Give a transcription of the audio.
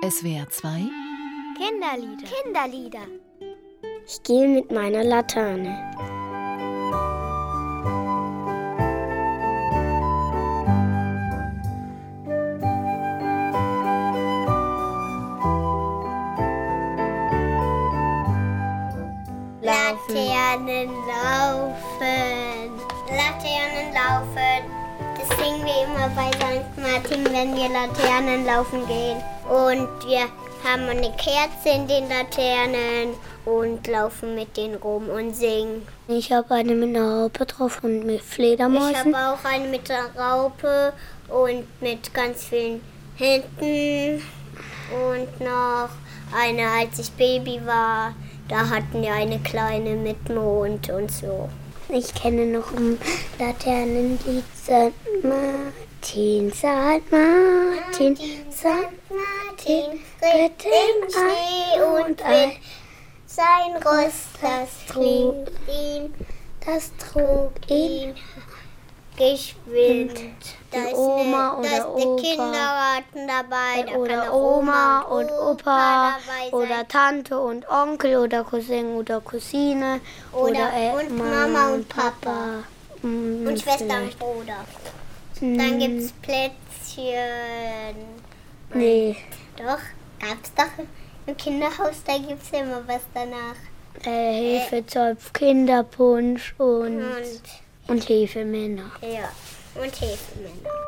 SWR 2 Kinderlieder. Kinderlieder. Ich gehe mit meiner Laterne. Laternen laufen. Laternen laufen. Das singen wir immer bei St. Martin, wenn wir Laternen laufen gehen. Und wir haben eine Kerze in den Laternen und laufen mit denen rum und singen. Ich habe eine mit einer Raupe drauf und mit Fledermäusen. Ich habe auch eine mit der Raupe und mit ganz vielen Händen. Und noch eine, als ich Baby war. Da hatten wir eine kleine mit Mond und so. Ich kenne noch ein Laternenlied. St. Martin, St. Martin, St. Martin, ritt im Schnee und Wind. Sein Ross, das trug ihn, Das trug ihn. Geschwind. Da Die ist Oma eine, da ist oder Opa. Kindergarten dabei. Da Oder eine Oma und Opa sein. oder Tante und Onkel oder Cousin oder Cousine Oder- äh, und Mama und Papa. Mm, und Schwester und Bruder. Dann gibt's Plätzchen. Nee, Doch, gab's doch im Kinderhaus, da gibt's immer was danach. äh, Hefezopf, Kinderpunsch und, Und und Hefemänner. ja, und Hefemänner.